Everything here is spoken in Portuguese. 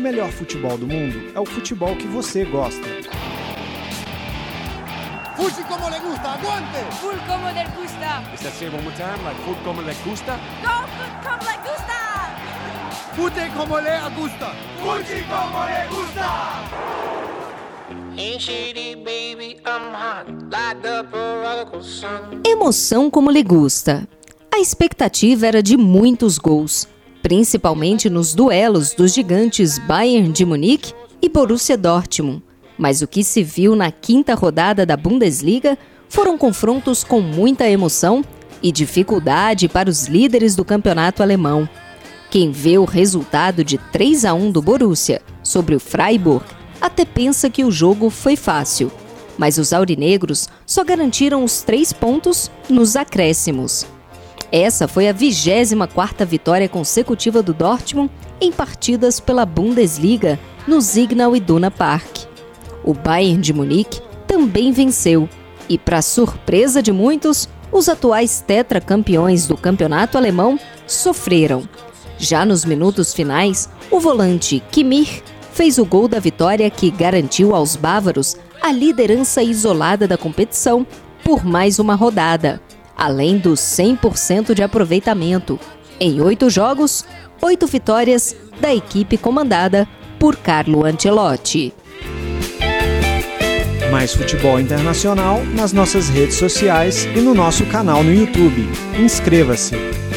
o melhor futebol do mundo é o futebol que você gosta. Fuji como le gusta, aguante! Full como le gusta. Is that say one more time? Like food como le gusta? Go food como le gusta. Fute como le gusta! Fuji como le gusta! Emoção como lhe gusta. A expectativa era de muitos gols, principalmente nos duelos dos gigantes Bayern de Munique e Borussia Dortmund. Mas o que se viu na quinta rodada da Bundesliga foram confrontos com muita emoção e dificuldade para os líderes do campeonato alemão. Quem vê o resultado de 3 a 1 do Borussia sobre o Freiburg até pensa que o jogo foi fácil, mas os aurinegros só garantiram os três pontos nos acréscimos. Essa foi a 24ª vitória consecutiva do Dortmund em partidas pela Bundesliga no Signal Iduna Park. O Bayern de Munique também venceu e, para surpresa de muitos, os atuais tetracampeões do campeonato alemão sofreram. Já nos minutos finais, o volante Kimmich fez o gol da vitória que garantiu aos bávaros a liderança isolada da competição por mais uma rodada, além dos 100% de aproveitamento. Em oito jogos, oito vitórias da equipe comandada por Carlo Ancelotti. Mais futebol internacional nas nossas redes sociais e no nosso canal no YouTube. Inscreva-se!